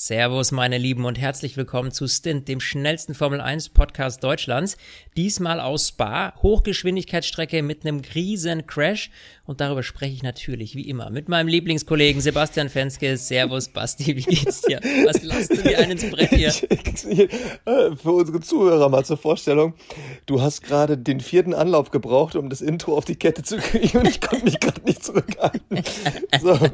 Servus, meine Lieben, und herzlich willkommen zu Stint, dem schnellsten Formel 1 Podcast Deutschlands. Diesmal aus Spa, Hochgeschwindigkeitsstrecke mit einem riesen Crash. Und darüber spreche ich natürlich, wie immer, mit meinem Lieblingskollegen Sebastian Fenske. Servus, Basti, wie geht's dir? Was lasst du dir einen ins Brett hier? Äh, für unsere Zuhörer mal zur Vorstellung. Du hast gerade den vierten Anlauf gebraucht, um das Intro auf die Kette zu kriegen und ich konnte mich gerade nicht zurückhalten. So.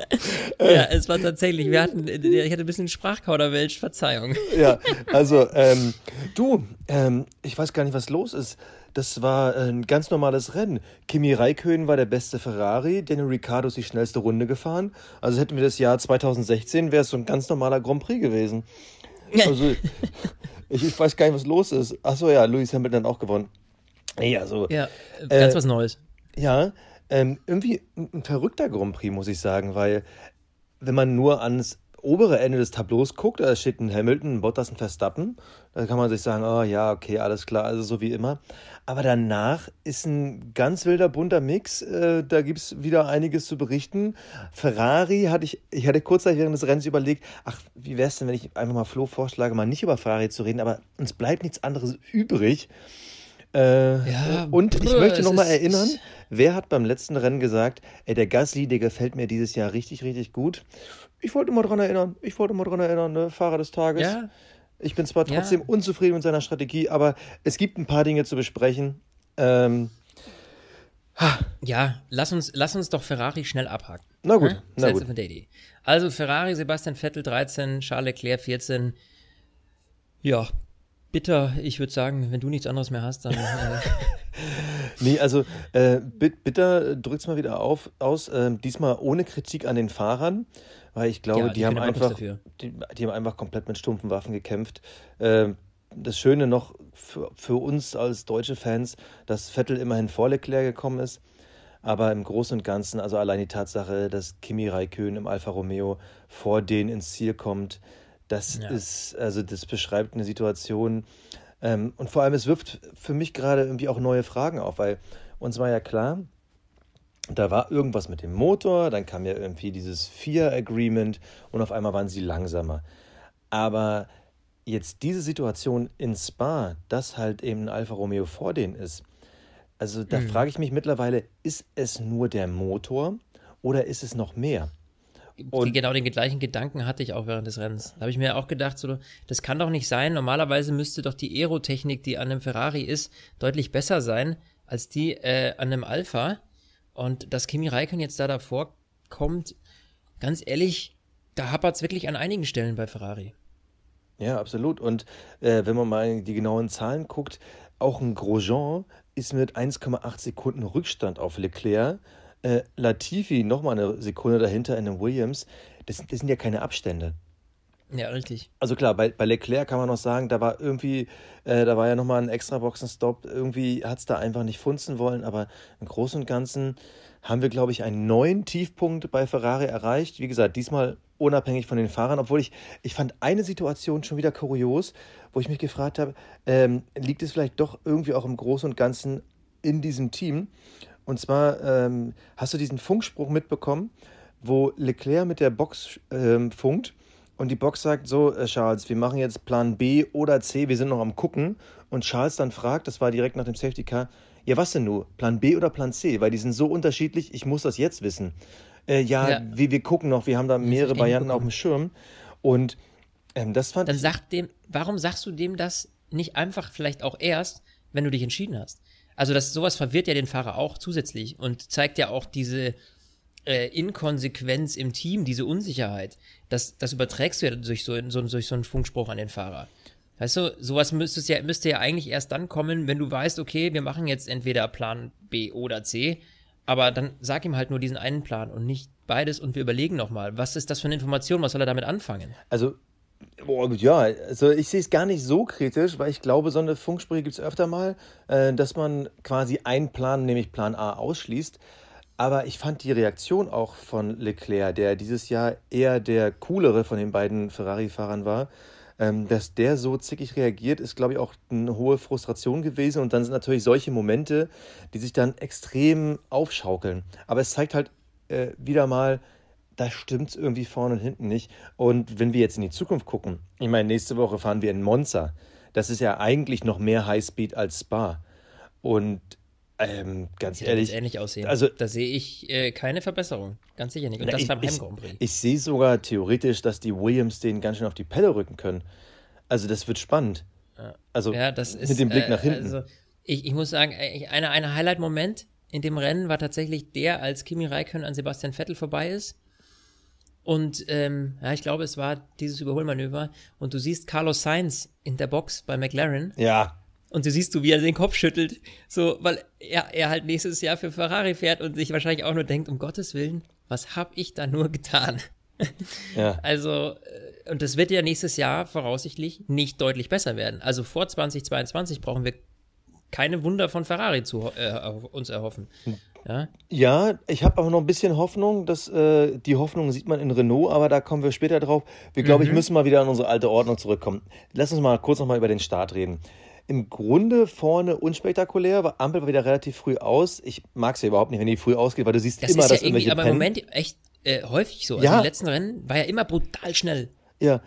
Ja, es war tatsächlich, wir hatten, ich hatte ein bisschen Sprachkauderwelsch, Verzeihung. Ja, also, ähm, du, ähm, ich weiß gar nicht, was los ist. Das war ein ganz normales Rennen. Kimi Räikkönen war der beste Ferrari, Daniel Ricciardo ist die schnellste Runde gefahren. Also hätten wir das Jahr 2016, wäre es so ein ganz normaler Grand Prix gewesen. Also, ich, ich weiß gar nicht, was los ist. Achso, ja, Lewis Hamilton auch gewonnen. Ja, also, ja ganz äh, was Neues. Ja, ähm, irgendwie ein verrückter Grand Prix, muss ich sagen, weil wenn man nur ans obere Ende des Tableaus guckt, da steht ein Hamilton, ein Bottas, ein Verstappen. Da kann man sich sagen, oh ja, okay, alles klar, also so wie immer. Aber danach ist ein ganz wilder, bunter Mix. Äh, da gibt es wieder einiges zu berichten. Ferrari hatte ich, ich hatte kurzzeitig während des Rennens überlegt, ach, wie wäre es denn, wenn ich einfach mal Flo vorschlage, mal nicht über Ferrari zu reden, aber uns bleibt nichts anderes übrig. Äh, ja, und ich möchte nochmal erinnern, wer hat beim letzten Rennen gesagt, ey, der Gasly, der gefällt mir dieses Jahr richtig, richtig gut. Ich wollte mal dran erinnern, ich wollte mal dran erinnern, ne? Fahrer des Tages. Ja. Ich bin zwar trotzdem ja. unzufrieden mit seiner Strategie, aber es gibt ein paar Dinge zu besprechen. Ähm, ja, lass uns, lass uns doch Ferrari schnell abhaken. Na gut, hm? na gut. Also Ferrari, Sebastian Vettel 13, Charles Leclerc 14. Ja, bitter. Ich würde sagen, wenn du nichts anderes mehr hast, dann. Äh nee, also äh, bitter drückt es mal wieder auf, aus. Äh, diesmal ohne Kritik an den Fahrern weil ich glaube, ja, die, die haben einfach, die, die, haben einfach komplett mit stumpfen Waffen gekämpft. Ähm, das Schöne noch für, für uns als deutsche Fans, dass Vettel immerhin vor Leclerc gekommen ist. Aber im Großen und Ganzen, also allein die Tatsache, dass Kimi Raikön im Alfa Romeo vor denen ins Ziel kommt, das ja. ist, also das beschreibt eine Situation. Ähm, und vor allem, es wirft für mich gerade irgendwie auch neue Fragen auf, weil uns war ja klar, da war irgendwas mit dem Motor, dann kam ja irgendwie dieses Fear-Agreement und auf einmal waren sie langsamer. Aber jetzt diese Situation in Spa, dass halt eben ein Alfa Romeo vor denen ist, also da mhm. frage ich mich mittlerweile, ist es nur der Motor oder ist es noch mehr? Und genau den gleichen Gedanken hatte ich auch während des Rennens. Da habe ich mir auch gedacht, so, das kann doch nicht sein. Normalerweise müsste doch die Aerotechnik, die an einem Ferrari ist, deutlich besser sein als die äh, an einem Alpha. Und dass Kimi Räikkönen jetzt da davor kommt, ganz ehrlich, da hapert es wirklich an einigen Stellen bei Ferrari. Ja, absolut. Und äh, wenn man mal die genauen Zahlen guckt, auch ein Grosjean ist mit 1,8 Sekunden Rückstand auf Leclerc. Äh, Latifi nochmal eine Sekunde dahinter in den Williams. Das, das sind ja keine Abstände. Ja, richtig. Also klar, bei, bei Leclerc kann man noch sagen, da war irgendwie, äh, da war ja nochmal ein extra Boxenstopp, irgendwie hat es da einfach nicht funzen wollen, aber im Großen und Ganzen haben wir, glaube ich, einen neuen Tiefpunkt bei Ferrari erreicht. Wie gesagt, diesmal unabhängig von den Fahrern, obwohl ich, ich fand eine Situation schon wieder kurios, wo ich mich gefragt habe, ähm, liegt es vielleicht doch irgendwie auch im Großen und Ganzen in diesem Team? Und zwar ähm, hast du diesen Funkspruch mitbekommen, wo Leclerc mit der Box ähm, funkt und die Box sagt so, äh, Charles, wir machen jetzt Plan B oder C, wir sind noch am gucken. Und Charles dann fragt, das war direkt nach dem Safety Car, ja, was denn nun? Plan B oder Plan C? Weil die sind so unterschiedlich, ich muss das jetzt wissen. Äh, ja, ja. Wir, wir gucken noch, wir haben da mehrere Varianten auf dem Schirm. Und ähm, das fand Dann sag dem, warum sagst du dem das nicht einfach vielleicht auch erst, wenn du dich entschieden hast? Also das, sowas verwirrt ja den Fahrer auch zusätzlich und zeigt ja auch diese, äh, Inkonsequenz im Team, diese Unsicherheit, das, das überträgst du ja durch so, so, durch so einen Funkspruch an den Fahrer. Weißt du, sowas müsste ja, müsste ja eigentlich erst dann kommen, wenn du weißt, okay, wir machen jetzt entweder Plan B oder C, aber dann sag ihm halt nur diesen einen Plan und nicht beides und wir überlegen nochmal, was ist das für eine Information, was soll er damit anfangen? Also, boah, ja, also ich sehe es gar nicht so kritisch, weil ich glaube, so eine Funksprüche gibt es öfter mal, äh, dass man quasi einen Plan, nämlich Plan A, ausschließt. Aber ich fand die Reaktion auch von Leclerc, der dieses Jahr eher der coolere von den beiden Ferrari-Fahrern war, Ähm, dass der so zickig reagiert, ist, glaube ich, auch eine hohe Frustration gewesen. Und dann sind natürlich solche Momente, die sich dann extrem aufschaukeln. Aber es zeigt halt äh, wieder mal, da stimmt es irgendwie vorne und hinten nicht. Und wenn wir jetzt in die Zukunft gucken, ich meine, nächste Woche fahren wir in Monza. Das ist ja eigentlich noch mehr Highspeed als Spa. Und ähm, ganz das ehrlich. ähnlich aussehen. Also, da sehe ich äh, keine Verbesserung. Ganz sicher nicht. Und das ich, beim. Ich, ich sehe sogar theoretisch, dass die Williams den ganz schön auf die Pelle rücken können. Also, das wird spannend. Also, ja, ist, mit dem Blick nach äh, hinten. Also, ich, ich muss sagen, äh, einer eine Highlight-Moment in dem Rennen war tatsächlich der, als Kimi Räikkönen an Sebastian Vettel vorbei ist. Und ähm, ja, ich glaube, es war dieses Überholmanöver. Und du siehst Carlos Sainz in der Box bei McLaren. Ja. Und du siehst du, wie er den Kopf schüttelt, so, weil er, er halt nächstes Jahr für Ferrari fährt und sich wahrscheinlich auch nur denkt, um Gottes Willen, was hab ich da nur getan? Ja. Also, äh, und das wird ja nächstes Jahr voraussichtlich nicht deutlich besser werden. Also vor 2022 brauchen wir keine Wunder von Ferrari zu äh, uns erhoffen. Ja, ja ich habe aber noch ein bisschen Hoffnung, dass äh, die Hoffnung sieht man in Renault, aber da kommen wir später drauf. Wir, glaube ich, Mhm. müssen mal wieder an unsere alte Ordnung zurückkommen. Lass uns mal kurz noch mal über den Start reden. Im Grunde vorne unspektakulär, war Ampel war wieder relativ früh aus. Ich mag es ja überhaupt nicht, wenn die früh ausgeht, weil du siehst das immer, ist ja dass irgendwie, aber im. Moment echt äh, häufig so. Also Ja. im letzten Rennen war ja immer brutal schnell. Ja.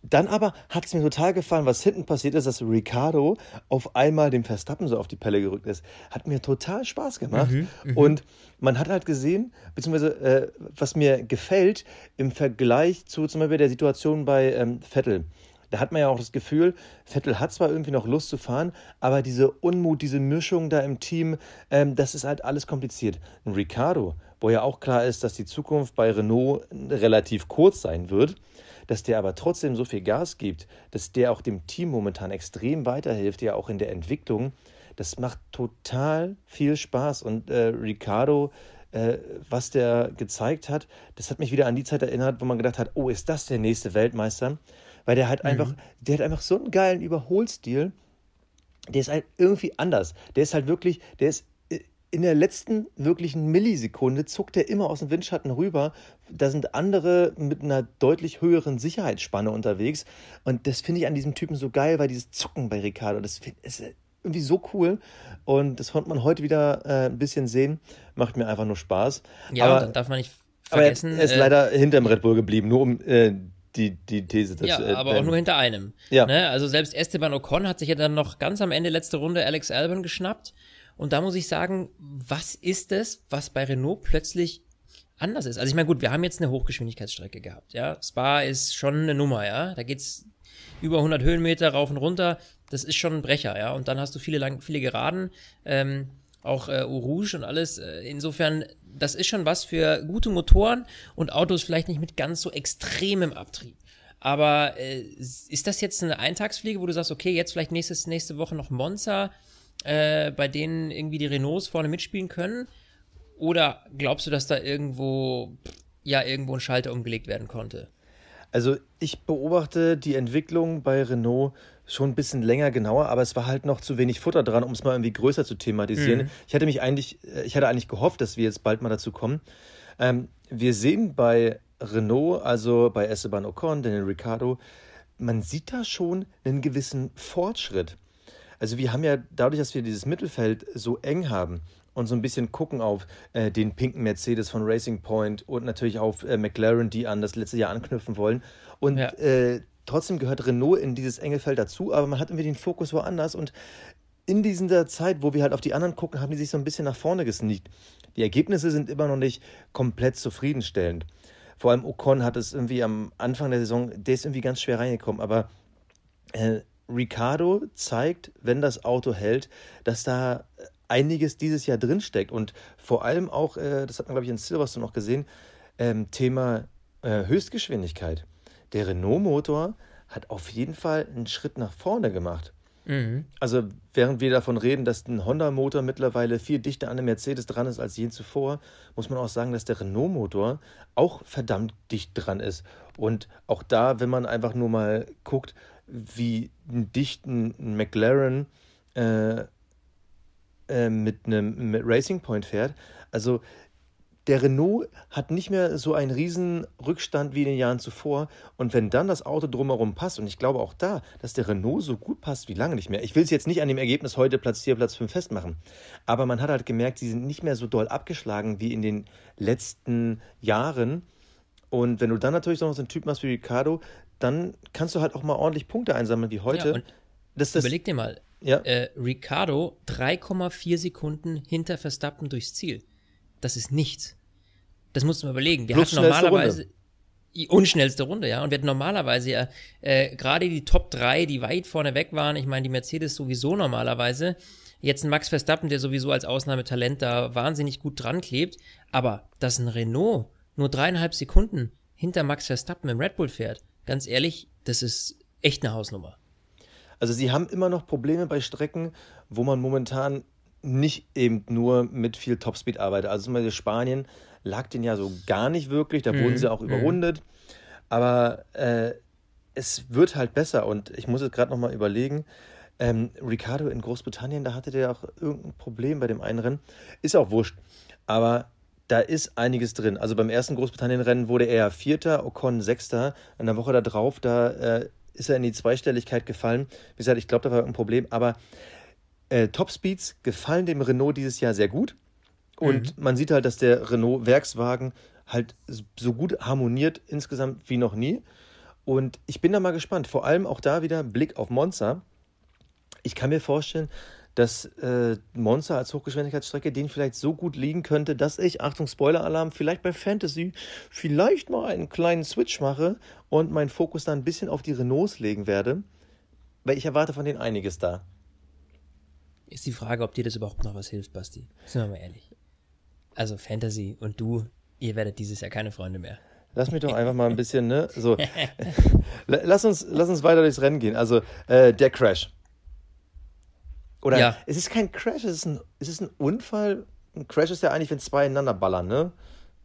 Dann aber hat es mir total gefallen, was hinten passiert ist, dass Ricardo auf einmal dem Verstappen so auf die Pelle gerückt ist. Hat mir total Spaß gemacht. Mhm, Und man hat halt gesehen, beziehungsweise äh, was mir gefällt im Vergleich zu zum Beispiel der Situation bei ähm, Vettel. Da hat man ja auch das Gefühl, Vettel hat zwar irgendwie noch Lust zu fahren, aber diese Unmut, diese Mischung da im Team, ähm, das ist halt alles kompliziert. Ein Ricardo, wo ja auch klar ist, dass die Zukunft bei Renault relativ kurz sein wird, dass der aber trotzdem so viel Gas gibt, dass der auch dem Team momentan extrem weiterhilft, ja auch in der Entwicklung, das macht total viel Spaß. Und äh, Ricardo, äh, was der gezeigt hat, das hat mich wieder an die Zeit erinnert, wo man gedacht hat, oh, ist das der nächste Weltmeister? Weil der hat einfach, der hat einfach so einen geilen Überholstil, der ist halt irgendwie anders. Der ist halt wirklich, der ist äh, in der letzten wirklichen Millisekunde zuckt er immer aus dem Windschatten rüber. Da sind andere mit einer deutlich höheren Sicherheitsspanne unterwegs. Und das finde ich an diesem Typen so geil, weil dieses Zucken bei Ricardo, das ist irgendwie so cool. Und das konnte man heute wieder äh, ein bisschen sehen. Macht mir einfach nur Spaß. Ja, aber, und dann darf man nicht aber er, vergessen. er ist äh, leider hinterm Red Bull geblieben, nur um äh, die, die These dazu. Ja, äh, aber auch nur hinter einem. Ja. Ne? Also selbst Esteban Ocon hat sich ja dann noch ganz am Ende letzte Runde Alex Albon geschnappt. Und da muss ich sagen, was ist es, was bei Renault plötzlich anders ist? Also ich meine, gut, wir haben jetzt eine Hochgeschwindigkeitsstrecke gehabt, ja. Spa ist schon eine Nummer, ja. Da geht's über 100 Höhenmeter rauf und runter. Das ist schon ein Brecher, ja. Und dann hast du viele lang, viele Geraden, ähm, auch äh, Rouge und alles. Äh, Insofern, das ist schon was für gute Motoren und Autos vielleicht nicht mit ganz so extremem Abtrieb. Aber äh, ist das jetzt eine Eintagsfliege, wo du sagst, okay, jetzt vielleicht nächstes, nächste Woche noch Monza, äh, bei denen irgendwie die Renaults vorne mitspielen können? Oder glaubst du, dass da irgendwo, ja, irgendwo ein Schalter umgelegt werden konnte? Also ich beobachte die Entwicklung bei Renault schon ein bisschen länger genauer, aber es war halt noch zu wenig Futter dran, um es mal irgendwie größer zu thematisieren. Mhm. Ich hatte mich eigentlich, äh, ich hatte eigentlich gehofft, dass wir jetzt bald mal dazu kommen. Ähm, wir sehen bei Renault, also bei Esteban Ocon, Daniel Ricciardo, man sieht da schon einen gewissen Fortschritt. Also wir haben ja dadurch, dass wir dieses Mittelfeld so eng haben und so ein bisschen gucken auf äh, den pinken Mercedes von Racing Point und natürlich auf äh, McLaren, die an das letzte Jahr anknüpfen wollen. Und Ja. äh, trotzdem gehört Renault in dieses enge Feld dazu, aber man hat irgendwie den Fokus woanders und in dieser Zeit, wo wir halt auf die anderen gucken, haben die sich so ein bisschen nach vorne gesneakt. Die Ergebnisse sind immer noch nicht komplett zufriedenstellend. Vor allem Ocon hat es irgendwie am Anfang der Saison, der ist irgendwie ganz schwer reingekommen, aber äh, Ricardo zeigt, wenn das Auto hält, dass da einiges dieses Jahr drinsteckt und vor allem auch, äh, das hat man glaube ich in Silverstone noch gesehen, ähm, Thema äh, Höchstgeschwindigkeit. Der Renault-Motor hat auf jeden Fall einen Schritt nach vorne gemacht. Mhm. Also während wir davon reden, dass ein Honda-Motor mittlerweile viel dichter an dem Mercedes dran ist als je zuvor, muss man auch sagen, dass der Renault-Motor auch verdammt dicht dran ist. Und auch da, wenn man einfach nur mal guckt, wie ein dichten McLaren äh, äh, mit einem mit Racing Point fährt, also der Renault hat nicht mehr so einen riesen Rückstand wie in den Jahren zuvor. Und wenn dann das Auto drumherum passt, und ich glaube auch da, dass der Renault so gut passt wie lange nicht mehr. Ich will es jetzt nicht an dem Ergebnis heute Platz 4, Platz 5 festmachen. Aber man hat halt gemerkt, sie sind nicht mehr so doll abgeschlagen wie in den letzten Jahren. Und wenn du dann natürlich noch so einen Typ machst wie Ricardo, dann kannst du halt auch mal ordentlich Punkte einsammeln wie heute. Ja, das, das, überleg dir mal, ja. äh, Ricardo 3,4 Sekunden hinter Verstappen durchs Ziel. Das ist nichts. Das musst du mal überlegen. Wir Plus hatten normalerweise die unschnellste Runde, ja. Und wir hatten normalerweise ja äh, gerade die Top 3, die weit vorne weg waren. Ich meine, die Mercedes sowieso normalerweise. Jetzt ein Max Verstappen, der sowieso als Ausnahmetalent da wahnsinnig gut dran klebt. Aber dass ein Renault nur dreieinhalb Sekunden hinter Max Verstappen im Red Bull fährt, ganz ehrlich, das ist echt eine Hausnummer. Also sie haben immer noch Probleme bei Strecken, wo man momentan nicht eben nur mit viel Topspeed arbeitet. Also zum Beispiel Spanien lag den ja so gar nicht wirklich, da mhm. wurden sie auch mhm. überrundet. Aber äh, es wird halt besser und ich muss jetzt gerade nochmal überlegen, ähm, Ricardo in Großbritannien, da hatte der auch irgendein Problem bei dem einen Rennen. Ist auch wurscht. Aber da ist einiges drin. Also beim ersten Großbritannien-Rennen wurde er Vierter, Ocon Sechster. In der Woche darauf, da äh, ist er in die Zweistelligkeit gefallen. Wie gesagt, ich glaube, da war ein Problem. Aber äh, Topspeeds gefallen dem Renault dieses Jahr sehr gut. Und mhm. man sieht halt, dass der Renault Werkswagen halt so gut harmoniert insgesamt wie noch nie. Und ich bin da mal gespannt. Vor allem auch da wieder Blick auf Monza. Ich kann mir vorstellen, dass äh, Monza als Hochgeschwindigkeitsstrecke den vielleicht so gut liegen könnte, dass ich, Achtung, Spoiler-Alarm, vielleicht bei Fantasy vielleicht mal einen kleinen Switch mache und meinen Fokus dann ein bisschen auf die Renaults legen werde, weil ich erwarte von denen einiges da. Ist die Frage, ob dir das überhaupt noch was hilft, Basti. Sind wir mal ehrlich. Also Fantasy und du, ihr werdet dieses Jahr keine Freunde mehr. Lass mich doch einfach mal ein bisschen, ne? So, lass uns, lass uns weiter durchs Rennen gehen. Also äh, der Crash. Oder ja. es ist kein Crash, es ist ein, es ist ein Unfall. Ein Crash ist ja eigentlich, wenn zwei ineinander ballern, ne?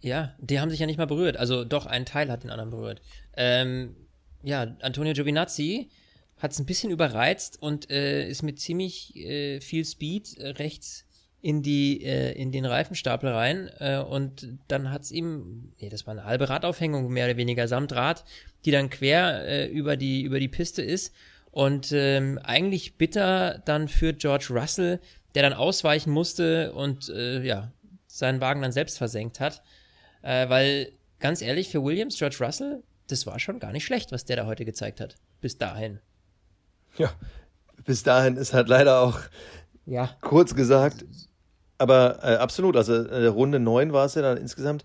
Ja, die haben sich ja nicht mal berührt. Also doch, ein Teil hat den anderen berührt. Ähm, ja, Antonio Giovinazzi hat es ein bisschen überreizt und äh, ist mit ziemlich äh, viel Speed äh, rechts in die äh, in den Reifenstapel rein äh, und dann hat es ihm nee, das war eine halbe Radaufhängung mehr oder weniger samt Rad, die dann quer über die über die Piste ist und ähm, eigentlich bitter dann für George Russell, der dann ausweichen musste und äh, ja, seinen Wagen dann selbst versenkt hat. Äh, weil, ganz ehrlich, für Williams, George Russell, das war schon gar nicht schlecht, was der da heute gezeigt hat. Bis dahin. Ja, bis dahin ist halt leider auch ja. kurz gesagt. Aber äh, absolut, also äh, Runde 9 war es ja dann insgesamt.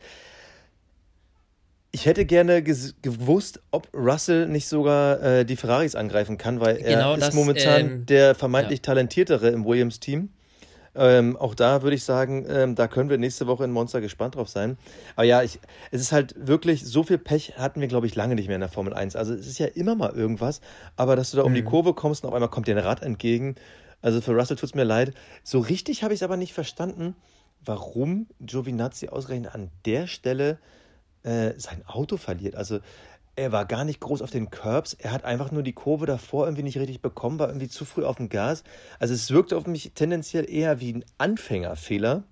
Ich hätte gerne gewusst, ob Russell nicht sogar äh, die Ferraris angreifen kann, weil er genau ist das, momentan ähm, der vermeintlich ja. talentiertere im Williams-Team. Ähm, auch da würde ich sagen, ähm, da können wir nächste Woche in Monster gespannt drauf sein. Aber ja, ich, es ist halt wirklich, so viel Pech hatten wir, glaube ich, lange nicht mehr in der Formel 1. Also es ist ja immer mal irgendwas, aber dass du da um mhm. die Kurve kommst und auf einmal kommt dir ein Rad entgegen. Also für Russell tut es mir leid. So richtig habe ich es aber nicht verstanden, warum Giovinazzi ausgerechnet an der Stelle äh, sein Auto verliert. Also er war gar nicht groß auf den Curbs. Er hat einfach nur die Kurve davor irgendwie nicht richtig bekommen, war irgendwie zu früh auf dem Gas. Also es wirkte auf mich tendenziell eher wie ein Anfängerfehler.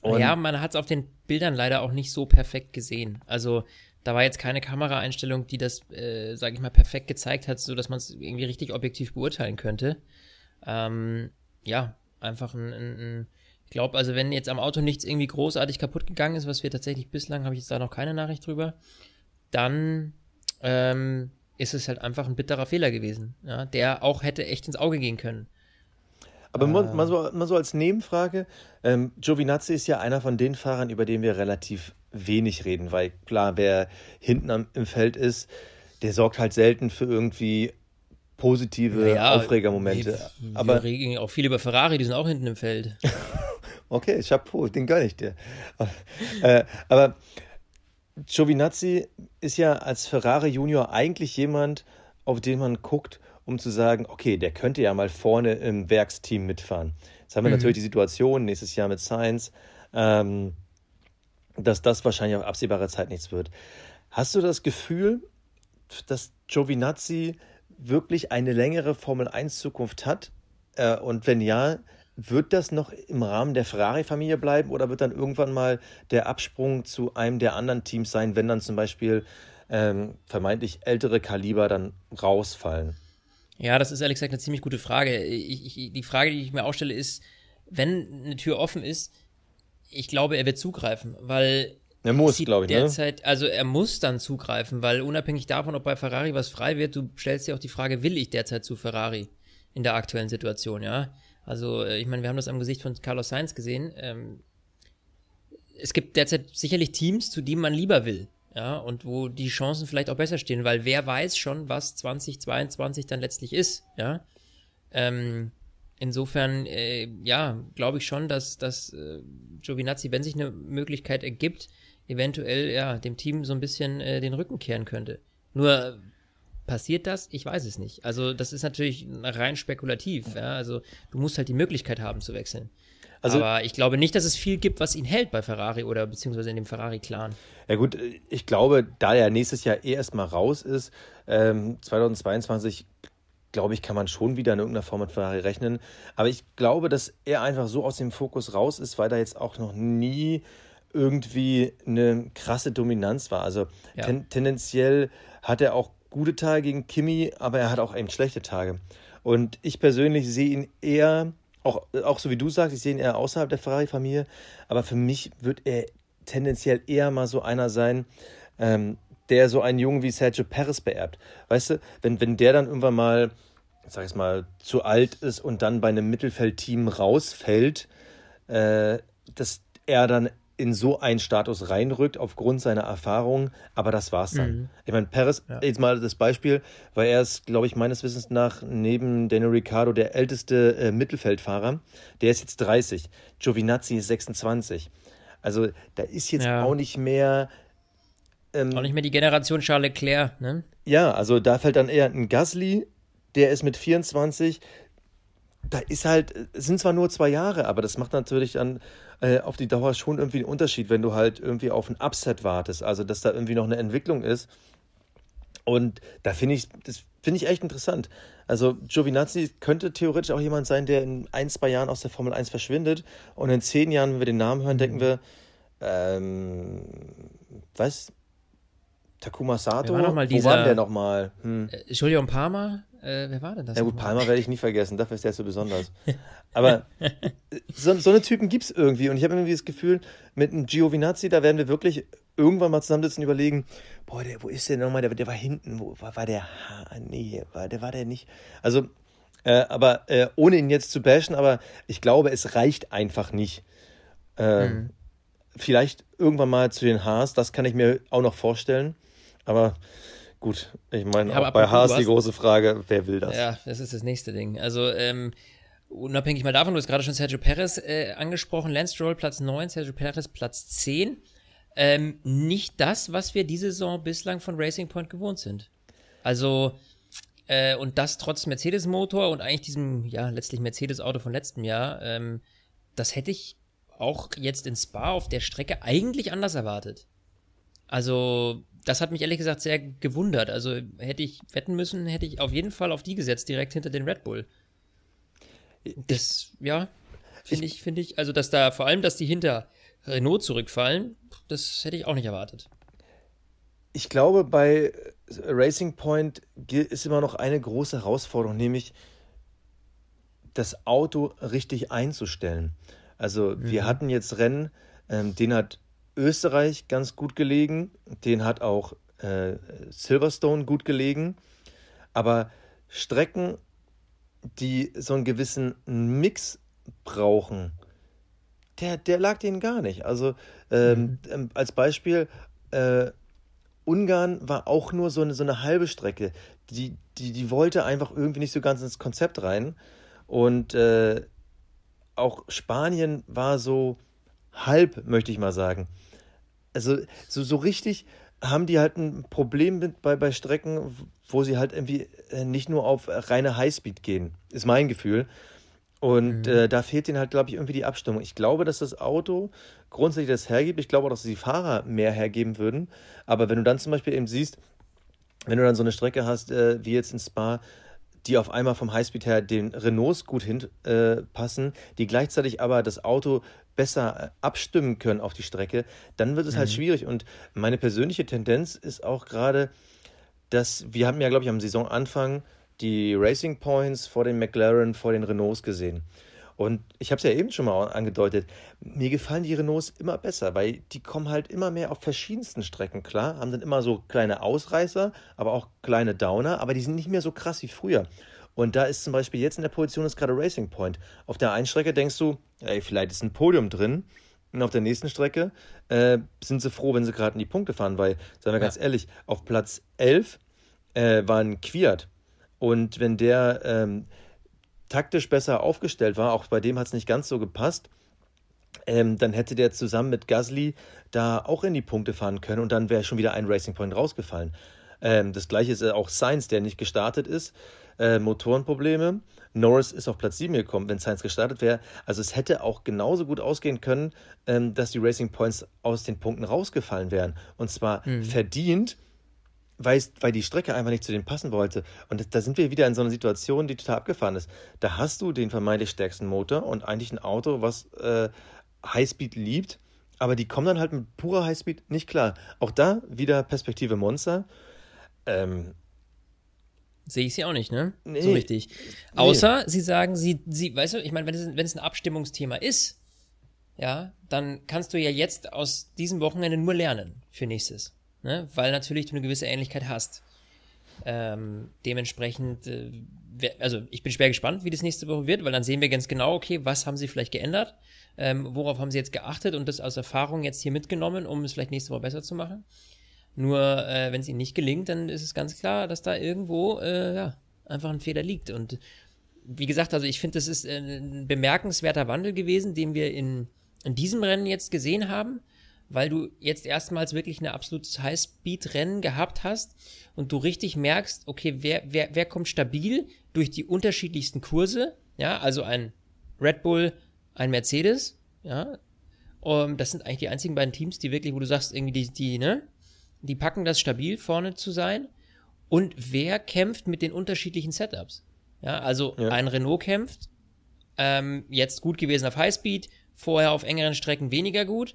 Und ja, man hat es auf den Bildern leider auch nicht so perfekt gesehen. Also da war jetzt keine Kameraeinstellung, die das, äh, sage ich mal, perfekt gezeigt hat, so dass man es irgendwie richtig objektiv beurteilen könnte. Ähm, ja, einfach ein, ein, ein glaube, also wenn jetzt am Auto nichts irgendwie großartig kaputt gegangen ist, was wir tatsächlich bislang, habe ich jetzt da noch keine Nachricht drüber, dann ähm, ist es halt einfach ein bitterer Fehler gewesen, ja, der auch hätte echt ins Auge gehen können. Aber mal, mal, so, mal so als Nebenfrage, ähm, Giovinazzi ist ja einer von den Fahrern, über den wir relativ wenig reden, weil klar, wer hinten am, im Feld ist, der sorgt halt selten für irgendwie positive naja, Aufregermomente. Wir, Aber wir reden auch viel über Ferrari, die sind auch hinten im Feld. okay, Chapeau, den gönne ich dir. äh, aber Giovinazzi ist ja als Ferrari Junior eigentlich jemand, auf den man guckt, um zu sagen, okay, der könnte ja mal vorne im Werksteam mitfahren. Jetzt haben wir mhm. natürlich die Situation nächstes Jahr mit Science, ähm, dass das wahrscheinlich auf absehbare Zeit nichts wird. Hast du das Gefühl, dass Giovinazzi wirklich eine längere Formel 1 Zukunft hat? Äh, und wenn ja, wird das noch im Rahmen der Ferrari-Familie bleiben oder wird dann irgendwann mal der Absprung zu einem der anderen Teams sein, wenn dann zum Beispiel ähm, vermeintlich ältere Kaliber dann rausfallen? Ja, das ist ehrlich gesagt eine ziemlich gute Frage. Ich, ich, die Frage, die ich mir auch stelle, ist, wenn eine Tür offen ist, ich glaube, er wird zugreifen, weil er muss, glaube ich, ne? derzeit, ne? Also er muss dann zugreifen, weil unabhängig davon, ob bei Ferrari was frei wird, du stellst dir auch die Frage, will ich derzeit zu Ferrari in der aktuellen Situation, ja? Also äh, ich meine, wir haben das am Gesicht von Carlos Sainz gesehen. Ähm, es gibt derzeit sicherlich Teams, zu denen man lieber will, ja, und wo die Chancen vielleicht auch besser stehen, weil wer weiß schon, was 2022 dann letztlich ist, ja. Ähm, insofern, äh, ja, glaube ich schon, dass, dass äh, Giovinazzi, wenn sich eine Möglichkeit ergibt, eventuell ja dem Team so ein bisschen äh, den Rücken kehren könnte. Nur passiert das? Ich weiß es nicht. Also das ist natürlich rein spekulativ. Ja? Also du musst halt die Möglichkeit haben zu wechseln. Also, Aber ich glaube nicht, dass es viel gibt, was ihn hält bei Ferrari oder beziehungsweise in dem Ferrari-Clan. Ja gut, ich glaube, da er nächstes Jahr eh erstmal raus ist, ähm, 2022 glaube ich, kann man schon wieder in irgendeiner Form mit Ferrari rechnen. Aber ich glaube, dass er einfach so aus dem Fokus raus ist, weil er jetzt auch noch nie irgendwie eine krasse Dominanz war. Also ja. ten, tendenziell hat er auch gute Tage gegen Kimi, aber er hat auch eben schlechte Tage. Und ich persönlich sehe ihn eher, auch, auch so wie du sagst, ich sehe ihn eher außerhalb der Ferrari-Familie, aber für mich wird er tendenziell eher mal so einer sein, ähm, der so einen Jungen wie Sergio Perez beerbt. Weißt du, wenn, wenn der dann irgendwann mal, sag ich mal, zu alt ist und dann bei einem Mittelfeldteam rausfällt, äh, dass er dann in so einen Status reinrückt aufgrund seiner Erfahrung, aber das war's dann. Mhm. Ich meine, Perez, ja. jetzt mal das Beispiel, weil er ist, glaube ich, meines Wissens nach neben Daniel Ricciardo der älteste äh, Mittelfeldfahrer. Der ist jetzt 30. Giovinazzi ist 26. Also da ist jetzt ja. auch nicht mehr. Ähm, auch nicht mehr die Generation Charles Leclerc, ne? Ja, also da fällt dann eher ein Gasly, der ist mit 24 da ist halt, sind zwar nur zwei Jahre, aber das macht natürlich dann äh, auf die Dauer schon irgendwie einen Unterschied, wenn du halt irgendwie auf ein Upset wartest, also dass da irgendwie noch eine Entwicklung ist. Und da finde ich, das finde ich echt interessant. Also Giovinazzi könnte theoretisch auch jemand sein, der in ein, zwei Jahren aus der Formel 1 verschwindet und in zehn Jahren, wenn wir den Namen hören, denken wir, ähm, was? Takuma Sato? Wer war noch dieser, Wo war der nochmal? Hm. Äh, Julian Palmer? Äh, wer war denn das? Ja gut, Palmer werde ich nie vergessen, dafür ist der so besonders. Aber so, so eine Typen gibt es irgendwie und ich habe irgendwie das Gefühl, mit einem Giovinazzi, da werden wir wirklich irgendwann mal zusammensitzen und überlegen, boah, der, wo ist der nochmal? Der, der war hinten, wo war, war der? Nee, war, der war der nicht. Also, äh, aber äh, ohne ihn jetzt zu bashen, aber ich glaube, es reicht einfach nicht. Äh, mhm. Vielleicht irgendwann mal zu den Haars, das kann ich mir auch noch vorstellen. Aber Gut, ich meine, ja, auch bei Haas die große Frage, wer will das? Ja, das ist das nächste Ding. Also, ähm, unabhängig mal davon, du hast gerade schon Sergio Perez äh, angesprochen, Lance Stroll Platz 9, Sergio Perez Platz 10. Ähm, nicht das, was wir diese Saison bislang von Racing Point gewohnt sind. Also, äh, und das trotz Mercedes-Motor und eigentlich diesem, ja, letztlich Mercedes-Auto von letztem Jahr, ähm, das hätte ich auch jetzt in Spa auf der Strecke eigentlich anders erwartet. Also, das hat mich ehrlich gesagt sehr gewundert. Also hätte ich wetten müssen, hätte ich auf jeden Fall auf die gesetzt, direkt hinter den Red Bull. Das, ja, finde ich, finde ich, also dass da vor allem, dass die hinter Renault zurückfallen, das hätte ich auch nicht erwartet. Ich glaube, bei Racing Point ist immer noch eine große Herausforderung, nämlich das Auto richtig einzustellen. Also wir mhm. hatten jetzt Rennen, ähm, den hat Österreich ganz gut gelegen, den hat auch äh, Silverstone gut gelegen, aber Strecken, die so einen gewissen Mix brauchen, der, der lag denen gar nicht. Also ähm, mhm. Ähm, als Beispiel, äh, Ungarn war auch nur so eine, so eine halbe Strecke. Die, die, die wollte einfach irgendwie nicht so ganz ins Konzept rein. Und äh, auch Spanien war so halb, möchte ich mal sagen also so, so richtig haben die halt ein Problem mit bei, bei Strecken, wo sie halt irgendwie äh, nicht nur auf reine Highspeed gehen, ist mein Gefühl. Und mhm. äh, da fehlt ihnen halt, glaube ich, irgendwie die Abstimmung. Ich glaube, dass das Auto grundsätzlich das hergibt. Ich glaube auch, dass die Fahrer mehr hergeben würden. Aber wenn du dann zum Beispiel eben siehst, wenn du dann so eine Strecke hast, äh, wie jetzt in Spa, die auf einmal vom Highspeed her den Renaults gut hinpassen, äh, die gleichzeitig aber das Auto besser äh, abstimmen können auf die Strecke, dann wird es halt mhm. halt schwierig. Und meine persönliche Tendenz ist auch gerade, dass wir haben ja, glaube ich, am Saisonanfang die Racing Points vor den McLaren, vor den Renaults gesehen. Und ich habe es ja eben schon mal angedeutet, mir gefallen die Renaults immer besser, weil die kommen halt immer mehr auf verschiedensten Strecken klar, haben dann immer so kleine Ausreißer, aber auch kleine Downer, aber die sind nicht mehr so krass wie früher. Und da ist zum Beispiel jetzt in der Position ist gerade Racing Point. Auf der einen Strecke denkst du, ey, vielleicht ist ein Podium drin. Und auf der nächsten Strecke äh, sind sie froh, wenn sie gerade in die Punkte fahren, weil, sagen wir ja. ganz ehrlich, auf Platz 11 äh, war ein Quiert. Und wenn der ähm, taktisch besser aufgestellt war, auch bei dem hat es nicht ganz so gepasst, ähm, dann hätte der zusammen mit Gasly da auch in die Punkte fahren können und dann wäre schon wieder ein Racing Point rausgefallen. Ähm, das gleiche ist auch Sainz, der nicht gestartet ist. Äh, Motorenprobleme. Norris ist auf Platz 7 gekommen, wenn Sainz gestartet wäre. Also es hätte auch genauso gut ausgehen können, ähm, dass die Racing Points aus den Punkten rausgefallen wären. Und zwar mhm. verdient, weil, weil die Strecke einfach nicht zu denen passen wollte. Und da sind wir wieder in so einer Situation, die total abgefahren ist. Da hast du den vermeintlich stärksten Motor und eigentlich ein Auto, was äh, Highspeed liebt, aber die kommen dann halt mit purer Highspeed nicht klar. Auch da wieder Perspektive Monster. Ähm, Sehe ich sie auch nicht, ne? Nee. So richtig. Außer nee. sie sagen, sie, sie, weißt du, ich meine, wenn es, wenn es ein Abstimmungsthema ist, ja, dann kannst du ja jetzt aus diesem Wochenende nur lernen für nächstes ne? weil natürlich du eine gewisse Ähnlichkeit hast. Ähm, dementsprechend, äh, also ich bin schwer gespannt, wie das nächste Woche wird, weil dann sehen wir ganz genau, okay, was haben sie vielleicht geändert, ähm, worauf haben sie jetzt geachtet und das aus Erfahrung jetzt hier mitgenommen, um es vielleicht nächste Woche besser zu machen. Nur äh, wenn es ihnen nicht gelingt, dann ist es ganz klar, dass da irgendwo äh, ja, einfach ein Fehler liegt. Und wie gesagt, also ich finde, das ist ein bemerkenswerter Wandel gewesen, den wir in, in diesem Rennen jetzt gesehen haben weil du jetzt erstmals wirklich ein absolutes High-Speed-Rennen gehabt hast und du richtig merkst, okay, wer, wer, wer kommt stabil durch die unterschiedlichsten Kurse, ja, also ein Red Bull, ein Mercedes, ja, um, das sind eigentlich die einzigen beiden Teams, die wirklich, wo du sagst, irgendwie die, die, ne, die packen das stabil vorne zu sein. Und wer kämpft mit den unterschiedlichen Setups, ja, also ja. ein Renault kämpft, ähm, jetzt gut gewesen auf Highspeed, vorher auf engeren Strecken weniger gut,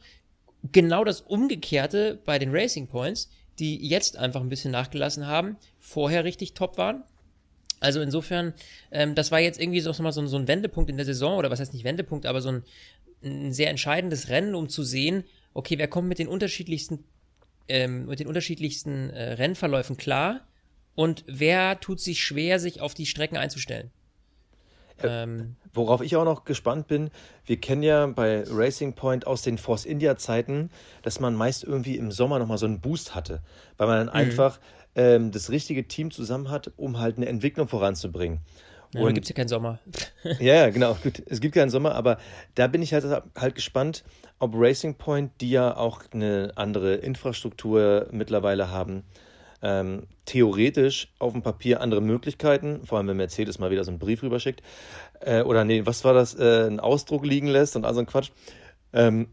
genau das Umgekehrte bei den Racing Points, die jetzt einfach ein bisschen nachgelassen haben, vorher richtig top waren. Also insofern, ähm, das war jetzt irgendwie so, so, so ein Wendepunkt in der Saison, oder was heißt nicht Wendepunkt, aber so ein, ein sehr entscheidendes Rennen, um zu sehen, okay, wer kommt mit den unterschiedlichsten, ähm, mit den unterschiedlichsten äh, Rennverläufen klar und wer tut sich schwer, sich auf die Strecken einzustellen. Ähm, Worauf ich auch noch gespannt bin, wir kennen ja bei Racing Point aus den Force India Zeiten, dass man meist irgendwie im Sommer nochmal so einen Boost hatte, weil man dann mhm. einfach ähm, das richtige Team zusammen hat, um halt eine Entwicklung voranzubringen. Ja, und gibt es ja keinen Sommer. ja, ja, genau. Gut, es gibt keinen Sommer, aber da bin ich halt, halt gespannt, ob Racing Point, die ja auch eine andere Infrastruktur mittlerweile haben, ähm, theoretisch auf dem Papier andere Möglichkeiten, vor allem wenn Mercedes mal wieder so einen Brief rüberschickt, äh, oder nee, was war das, äh, einen Ausdruck liegen lässt und all so ein Quatsch. Ähm,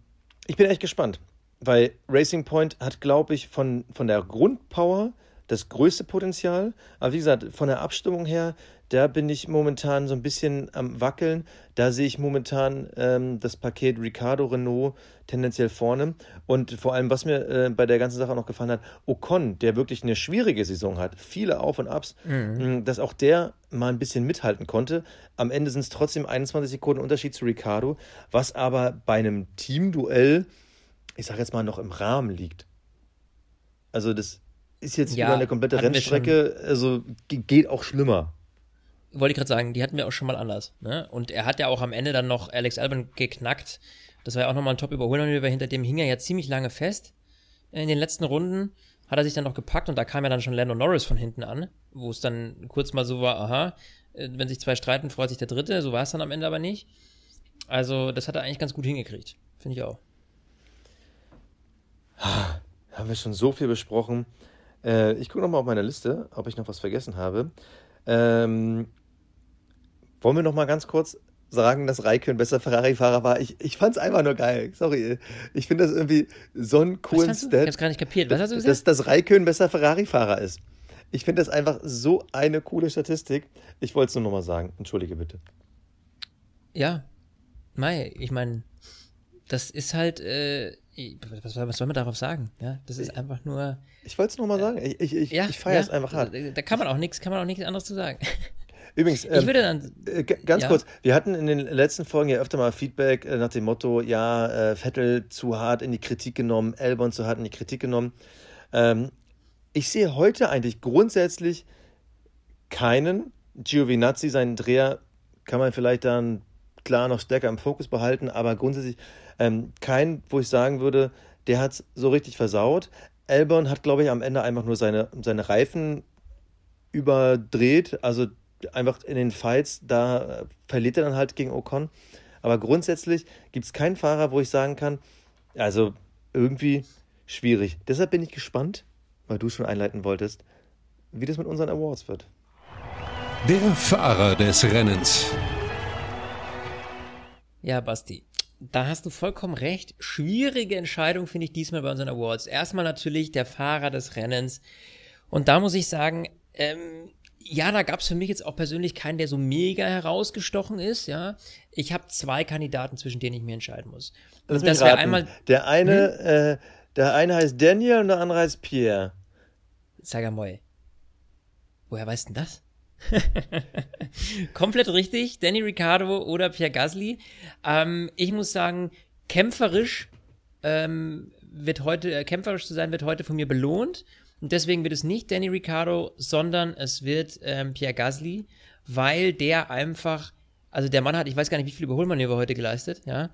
ich bin echt gespannt, weil Racing Point hat, glaube ich, von, von der Grundpower das größte Potenzial, aber wie gesagt, von der Abstimmung her da bin ich momentan so ein bisschen am Wackeln. Da sehe ich momentan ähm, das Paket Ricardo Renault tendenziell vorne. Und vor allem, was mir äh, bei der ganzen Sache noch gefallen hat, Ocon, der wirklich eine schwierige Saison hat, viele Auf und Abs, mhm. dass auch der mal ein bisschen mithalten konnte. Am Ende sind es trotzdem 21 Sekunden Unterschied zu Ricardo, was aber bei einem Teamduell, ich sage jetzt mal, noch im Rahmen liegt. Also das ist jetzt ja, über eine komplette Rennstrecke, also geht auch schlimmer wollte ich gerade sagen, die hatten wir auch schon mal anders. Ne? Und er hat ja auch am Ende dann noch Alex Albon geknackt. Das war ja auch nochmal ein Top-Überholmanöver, hinter dem hing er ja ziemlich lange fest. In den letzten Runden hat er sich dann noch gepackt und da kam ja dann schon Lando Norris von hinten an, wo es dann kurz mal so war, aha, äh, wenn sich zwei streiten, freut sich der Dritte. So war es dann am Ende aber nicht. Also, das hat er eigentlich ganz gut hingekriegt. Finde ich auch. Haben wir schon so viel besprochen. Äh, ich gucke nochmal auf meine Liste, ob ich noch was vergessen habe. Ähm, wollen wir noch mal ganz kurz sagen, dass Raikön besser Ferrari-Fahrer war? Ich, ich fand es einfach nur geil. Sorry. Ich finde das irgendwie so ein coolen Stat. Ich hab's gar nicht kapiert. Was hast du gesagt? Dass, dass Raikön besser Ferrari-Fahrer ist. ich finde das einfach so eine coole Statistik. Ich wollte es nur nochmal sagen. Entschuldige bitte. Ja, Mai, ich meine, das ist halt, äh, was, was, soll man darauf sagen? Ja, das ist einfach nur. Ich wollte es nochmal sagen. Ich, ich, ich, ja, ich feiere es ja, einfach hart. Da kann man auch nichts, kann man auch nichts anderes zu sagen. Übrigens, ähm, ich würde dann, äh, ganz ja. kurz, wir hatten in den letzten Folgen ja öfter mal Feedback äh, nach dem Motto, ja, äh, Vettel zu hart in die Kritik genommen, Elbon zu hart in die Kritik genommen. Ähm, ich sehe heute eigentlich grundsätzlich keinen Giovinazzi, seinen Dreher kann man vielleicht dann klar noch stärker im Fokus behalten, aber grundsätzlich ähm, keinen, wo ich sagen würde, der hat es so richtig versaut. Albon hat, glaube ich, am Ende einfach nur seine, seine Reifen überdreht, also einfach in den Fights, da verliert er dann halt gegen Ocon. Aber grundsätzlich gibt es keinen Fahrer, wo ich sagen kann, also irgendwie schwierig. Deshalb bin ich gespannt, weil du schon einleiten wolltest, wie das mit unseren Awards wird. Der Fahrer des Rennens. Ja, Basti, da hast du vollkommen recht. Schwierige Entscheidung finde ich diesmal bei unseren Awards. Erstmal natürlich der Fahrer des Rennens. Und da muss ich sagen, ähm, ja, da gab es für mich jetzt auch persönlich keinen, der so mega herausgestochen ist. Ja, ich habe zwei Kandidaten, zwischen denen ich mir entscheiden muss. Lass das wäre einmal der eine, hm? äh, der eine heißt Daniel und der andere heißt Pierre. Sag mal, woher weißt denn das? Komplett richtig, Danny Ricciardo oder Pierre Gasly. Ähm, ich muss sagen, kämpferisch ähm, wird heute, äh, kämpferisch zu sein, wird heute von mir belohnt. Und deswegen wird es nicht Danny Ricciardo, sondern es wird ähm, Pierre Gasly, weil der einfach, also der Mann hat, ich weiß gar nicht, wie viele Überholmanöver heute geleistet, ja.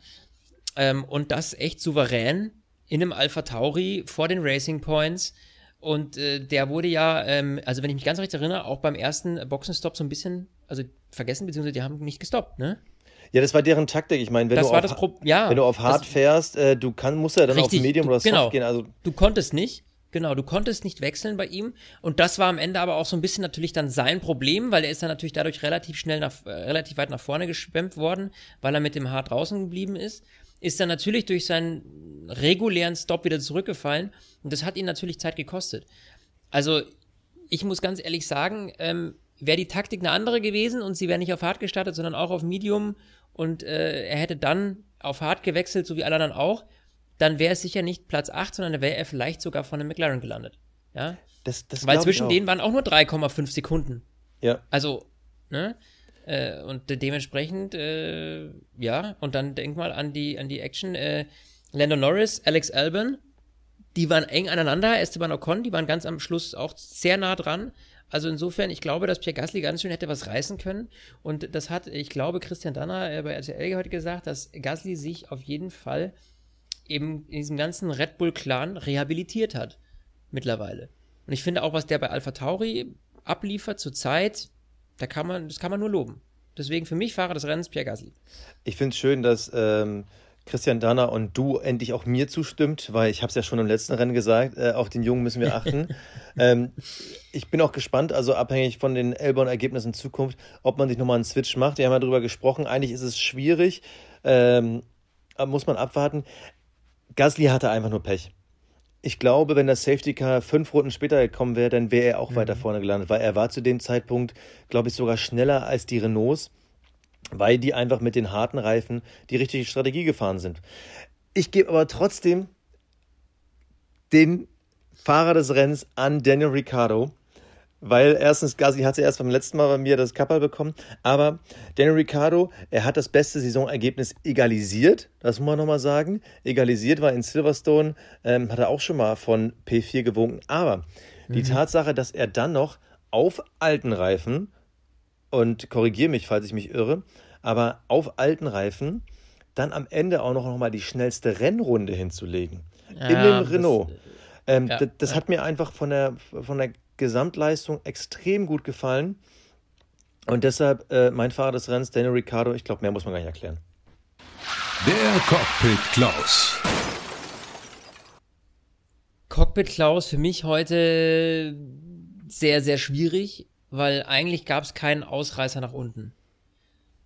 Ähm, und das echt souverän in einem Alpha Tauri vor den Racing Points. Und äh, der wurde ja, ähm, also wenn ich mich ganz recht erinnere, auch beim ersten Boxenstopp so ein bisschen, also vergessen, beziehungsweise die haben nicht gestoppt, ne? Ja, das war deren Taktik. Ich meine, wenn, du auf, ja, wenn du auf Hard fährst, äh, du kann, musst ja dann richtig, auf Medium du, oder Soft genau, gehen. Also du konntest nicht. Genau, du konntest nicht wechseln bei ihm. Und das war am Ende aber auch so ein bisschen natürlich dann sein Problem, weil er ist dann natürlich dadurch relativ schnell nach, äh, relativ weit nach vorne geschwemmt worden, weil er mit dem Haar draußen geblieben ist. Ist dann natürlich durch seinen regulären Stop wieder zurückgefallen. Und das hat ihn natürlich Zeit gekostet. Also, ich muss ganz ehrlich sagen, ähm, wäre die Taktik eine andere gewesen und sie wäre nicht auf Hard gestartet, sondern auch auf Medium und äh, er hätte dann auf Hard gewechselt, so wie alle anderen auch, dann wäre es sicher nicht Platz 8, sondern wäre er vielleicht sogar von einem McLaren gelandet. Ja? Das, das Weil zwischen denen waren auch nur 3,5 Sekunden. Ja. Also, ne? Äh, und dementsprechend, äh, ja, und dann denk mal an die, an die Action. Äh, Lando Norris, Alex Albon, die waren eng aneinander. Esteban Ocon, die waren ganz am Schluss auch sehr nah dran. Also insofern, ich glaube, dass Pierre Gasly ganz schön hätte was reißen können. Und das hat, ich glaube, Christian Danner äh, bei RTL heute gesagt, dass Gasly sich auf jeden Fall eben in diesem ganzen Red Bull-Clan rehabilitiert hat. Mittlerweile. Und ich finde auch, was der bei Alpha Tauri abliefert zurzeit, da kann man, das kann man nur loben. Deswegen für mich Fahrer des Rennens Pierre Gasly. Ich finde es schön, dass ähm, Christian Danner und du endlich auch mir zustimmt, weil ich habe es ja schon im letzten Rennen gesagt, äh, auf den Jungen müssen wir achten. ähm, ich bin auch gespannt, also abhängig von den Elbon-Ergebnissen in Zukunft, ob man sich nochmal einen Switch macht. Wir haben ja darüber gesprochen, eigentlich ist es schwierig, ähm, muss man abwarten. Gasly hatte einfach nur Pech. Ich glaube, wenn das Safety Car fünf Runden später gekommen wäre, dann wäre er auch mhm. weiter vorne gelandet, weil er war zu dem Zeitpunkt, glaube ich, sogar schneller als die Renaults, weil die einfach mit den harten Reifen die richtige Strategie gefahren sind. Ich gebe aber trotzdem den Fahrer des Rennens an Daniel Ricciardo, weil erstens, Gasly hatte erst beim letzten Mal bei mir das Kappel bekommen, aber Daniel Ricciardo, er hat das beste Saisonergebnis egalisiert, das muss man nochmal sagen. Egalisiert war in Silverstone, ähm, hat er auch schon mal von P4 gewunken, aber mhm. die Tatsache, dass er dann noch auf alten Reifen, und korrigiere mich, falls ich mich irre, aber auf alten Reifen dann am Ende auch noch mal die schnellste Rennrunde hinzulegen. Ja, in dem Renault. Das, ähm, ja, das, das ja. hat mir einfach von der, von der Gesamtleistung extrem gut gefallen. Und deshalb äh, mein Fahrer des Rennens, Daniel Ricciardo, ich glaube, mehr muss man gar nicht erklären. Der Cockpit Klaus. Cockpit Klaus für mich heute sehr, sehr schwierig, weil eigentlich gab es keinen Ausreißer nach unten.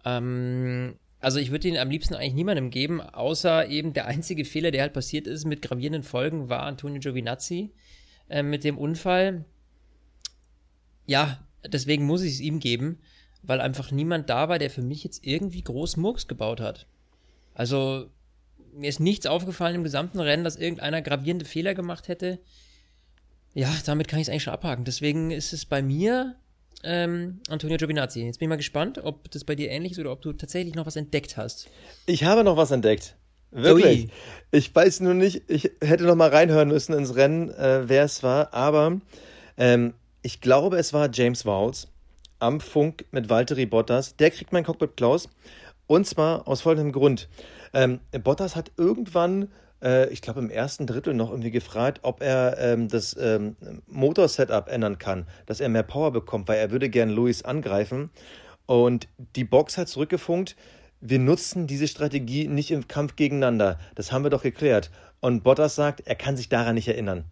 Ähm, also ich würde ihn am liebsten eigentlich niemandem geben, außer eben der einzige Fehler, der halt passiert ist mit gravierenden Folgen, war Antonio Giovinazzi äh, mit dem Unfall ja, deswegen muss ich es ihm geben, weil einfach niemand da war, der für mich jetzt irgendwie groß Murks gebaut hat. Also, mir ist nichts aufgefallen im gesamten Rennen, dass irgendeiner gravierende Fehler gemacht hätte. Ja, damit kann ich es eigentlich schon abhaken. Deswegen ist es bei mir ähm, Antonio Giovinazzi. Jetzt bin ich mal gespannt, ob das bei dir ähnlich ist oder ob du tatsächlich noch was entdeckt hast. Ich habe noch was entdeckt. Wirklich. Ui. Ich weiß nur nicht, ich hätte noch mal reinhören müssen ins Rennen, äh, wer es war, aber ähm, ich glaube, es war James Vowles am Funk mit Valtteri Bottas. Der kriegt mein Cockpit Klaus. Und zwar aus folgendem Grund. Ähm, Bottas hat irgendwann, äh, ich glaube im ersten Drittel noch irgendwie gefragt, ob er ähm, das ähm, Motorsetup ändern kann, dass er mehr Power bekommt, weil er würde gern Lewis angreifen. Und die Box hat zurückgefunkt, wir nutzen diese Strategie nicht im Kampf gegeneinander. Das haben wir doch geklärt. Und Bottas sagt, er kann sich daran nicht erinnern.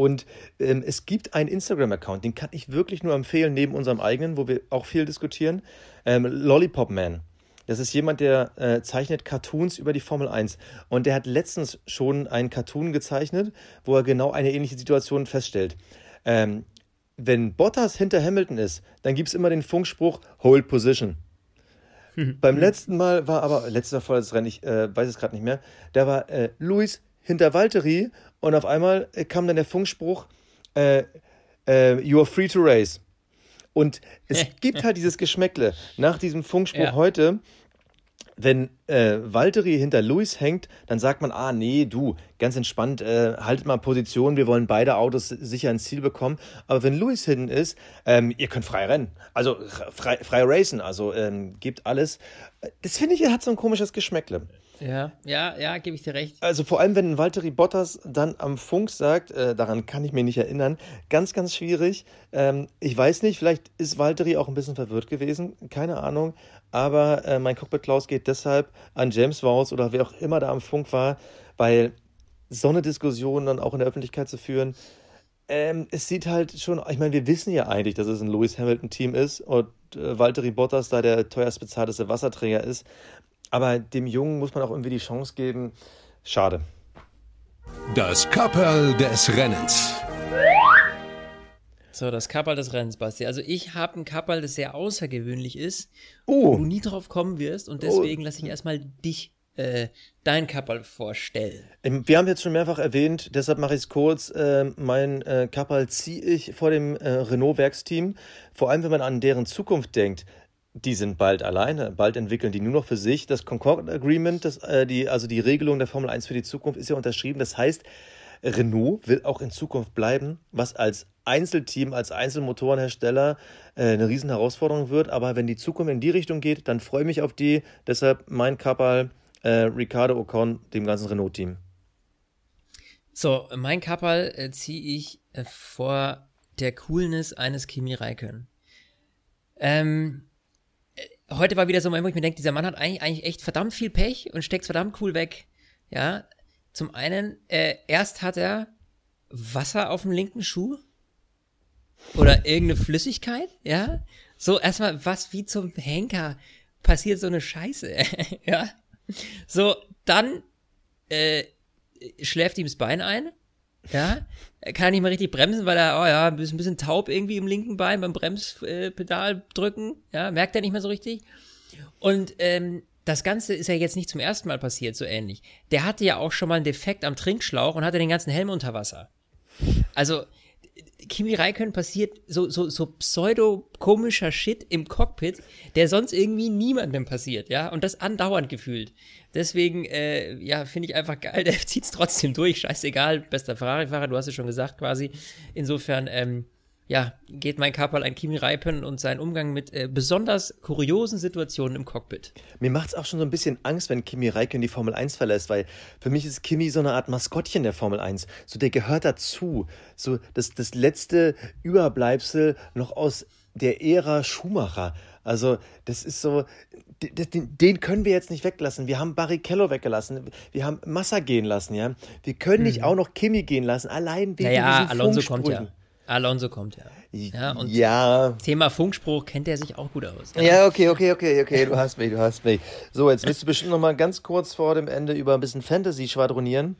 Und ähm, es gibt einen Instagram-Account, den kann ich wirklich nur empfehlen, neben unserem eigenen, wo wir auch viel diskutieren. Ähm, Lollipop Man. Das ist jemand, der äh, zeichnet Cartoons über die Formel 1. Und der hat letztens schon einen Cartoon gezeichnet, wo er genau eine ähnliche Situation feststellt. Ähm, wenn Bottas hinter Hamilton ist, dann gibt es immer den Funkspruch Hold Position. Beim letzten Mal war aber, letzter volles Rennen, ich äh, weiß es gerade nicht mehr, da war äh, Luis hinter Valtteri und auf einmal äh, kam dann der Funkspruch, äh, äh, you are free to race. Und es gibt halt dieses Geschmäckle. Nach diesem Funkspruch ja. heute wenn äh, Valtteri hinter Luis hängt, dann sagt man, ah nee, du, ganz entspannt, äh, haltet mal Position, wir wollen beide Autos sicher ins Ziel bekommen. Aber wenn Luis hinten ist, ähm, ihr könnt frei rennen, also frei, frei racen, also ähm, gebt alles. Das finde ich, hat so ein komisches Geschmäckle. Ja, ja, ja, gebe ich dir recht. Also vor allem, wenn Valtteri Bottas dann am Funk sagt, äh, daran kann ich mich nicht erinnern, ganz, ganz schwierig. Ähm, ich weiß nicht, vielleicht ist Valtteri auch ein bisschen verwirrt gewesen, keine Ahnung. Aber äh, mein Cockpit Klaus geht deshalb an James Vowles oder wer auch immer da am Funk war, weil so eine Diskussion dann auch in der Öffentlichkeit zu führen, ähm, es sieht halt schon, ich meine, wir wissen ja eigentlich, dass es ein Lewis Hamilton-Team ist und äh, Valtteri Bottas da der teuerst bezahlteste Wasserträger ist. Aber dem Jungen muss man auch irgendwie die Chance geben. Schade. Das Kapperl des Rennens. So, das Kapperl des Rennens, Basti. Also ich habe ein Kapperl, das sehr außergewöhnlich ist, oh. wo du nie drauf kommen wirst und deswegen oh. lasse ich erstmal dich äh, dein Kapperl vorstellen. Ähm, wir haben jetzt schon mehrfach erwähnt, deshalb mache ich es kurz. Äh, mein äh, Kapperl ziehe ich vor dem äh, Renault-Werksteam. Vor allem, wenn man an deren Zukunft denkt. Die sind bald alleine, bald entwickeln die nur noch für sich. Das Concord Agreement, das, äh, die, also die Regelung der Formel 1 für die Zukunft, ist ja unterschrieben. Das heißt, Renault will auch in Zukunft bleiben, was als Einzelteam, als Einzelmotorenhersteller äh, eine riesen Herausforderung wird. Aber wenn die Zukunft in die Richtung geht, dann freue ich mich auf die. Deshalb mein Kapperl, äh, Ricardo Ocon, dem ganzen Renault-Team. So, mein Kapperl äh, ziehe ich äh, vor der Coolness eines Kimi Räikkönen. Ähm, heute war wieder so ein Moment, wo ich mir denke, dieser Mann hat eigentlich, eigentlich echt verdammt viel Pech und steckt verdammt cool weg. Ja, zum einen, äh, erst hat er Wasser auf dem linken Schuh oder irgendeine Flüssigkeit, ja. So erstmal, was wie zum Henker passiert so eine Scheiße, ja. So, dann äh, schläft ihm das Bein ein, ja. Er kann nicht mal richtig bremsen, weil er, oh ja, bisschen, ein bisschen taub irgendwie im linken Bein beim Bremspedal drücken. Ja, merkt er nicht mehr so richtig. Und ähm, das Ganze ist ja jetzt nicht zum ersten Mal passiert, so ähnlich. Der hatte ja auch schon mal einen Defekt am Trinkschlauch und hatte den ganzen Helm unter Wasser. Also, Kimi Räikkönen passiert so, so, so pseudo-komischer Shit im Cockpit, der sonst irgendwie niemandem passiert, ja, und das andauernd gefühlt. Deswegen, äh, ja, finde ich einfach geil, der zieht es trotzdem durch, scheißegal, bester Ferrari-Fahrer, du hast es schon gesagt quasi. Insofern, ähm, ja, geht mein Kapperl an Kimi Räikkönen und seinen Umgang mit äh, besonders kuriosen Situationen im Cockpit. Mir macht es auch schon so ein bisschen Angst, wenn Kimi Räikkönen die Formel 1 verlässt, weil für mich ist Kimi so eine Art Maskottchen der Formel 1. So, der gehört dazu. So, das, das letzte Überbleibsel noch aus der Ära Schumacher. Also, das ist so, den, den, können wir jetzt nicht weglassen. Wir haben Barrichello weggelassen. Wir haben Massa gehen lassen, ja. Wir können nicht mhm. auch noch Kimi gehen lassen, allein wegen naja, diesen Alonso kommt ja. Alonso kommt ja. Ja, und ja. Thema Funkspruch kennt er sich auch gut aus. Ja. ja, okay, okay, okay, okay, du hast mich, du hast mich. So, jetzt willst du bestimmt noch mal ganz kurz vor dem Ende über ein bisschen Fantasy schwadronieren.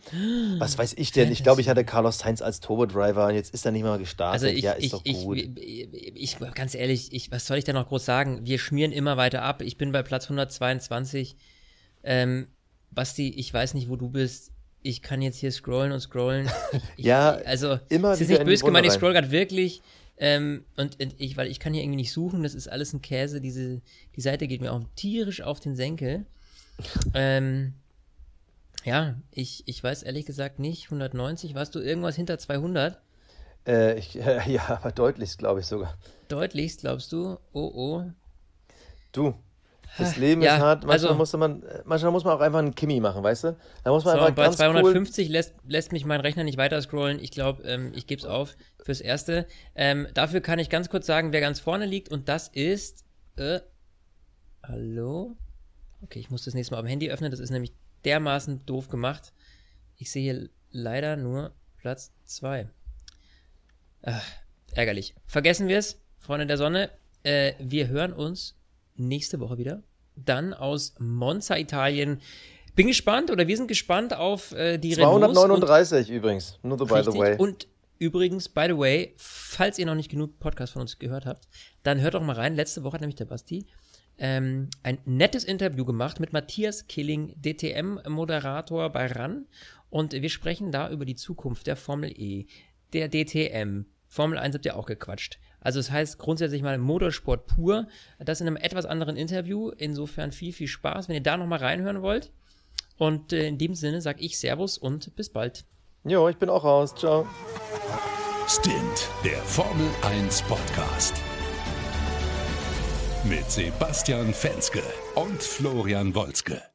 Was weiß ich denn? Fantasy. Ich glaube, ich hatte Carlos Sainz als Turbo-Driver und jetzt ist er nicht mal gestartet. Also ich, ja, ist ich, doch gut. Ich, ich, ganz ehrlich, ich, was soll ich da noch groß sagen? Wir schmieren immer weiter ab. Ich bin bei Platz 122. Ähm, Basti, ich weiß nicht, wo du bist ich kann jetzt hier scrollen und scrollen. Ich, ja, also immer es ist nicht böse gemeint, ich scroll gerade wirklich. Ähm, und, und, ich, weil ich kann hier irgendwie nicht suchen, das ist alles ein Käse. Diese, die Seite geht mir auch tierisch auf den Senkel. ähm, ja, ich, ich weiß ehrlich gesagt nicht. 190, warst du irgendwas hinter 200? Äh, ich, äh, ja, aber deutlichst, glaube ich sogar. Deutlichst, glaubst du? Oh, oh. Du, das Leben ja, ist hart. Manchmal, also, muss man, manchmal muss man auch einfach einen Kimi machen, weißt du? Da muss man so, einfach bei 250 cool lässt, lässt mich mein Rechner nicht weiter scrollen. Ich glaube, ähm, ich gebe es auf fürs Erste. Ähm, dafür kann ich ganz kurz sagen, wer ganz vorne liegt. Und das ist. Äh, hallo? Okay, ich muss das nächste Mal am Handy öffnen. Das ist nämlich dermaßen doof gemacht. Ich sehe hier leider nur Platz 2. Ärgerlich. Vergessen wir es, Freunde der Sonne. Äh, wir hören uns nächste Woche wieder. Dann aus Monza, Italien. Bin gespannt oder wir sind gespannt auf äh, die 239 und, übrigens, nur so by the way. Und übrigens, by the way, falls ihr noch nicht genug Podcast von uns gehört habt, dann hört doch mal rein. Letzte Woche hat nämlich der Basti ähm, ein nettes Interview gemacht mit Matthias Killing, DTM-Moderator bei RAN. Und wir sprechen da über die Zukunft der Formel E, der DTM. Formel 1 habt ihr auch gequatscht. Also es das heißt grundsätzlich mal Motorsport pur. Das in einem etwas anderen Interview. Insofern viel, viel Spaß, wenn ihr da nochmal reinhören wollt. Und äh, in dem Sinne sage ich Servus und bis bald. Jo, ich bin auch raus. Ciao. Stint, der Formel 1 Podcast. Mit Sebastian Fenske und Florian Wolzke.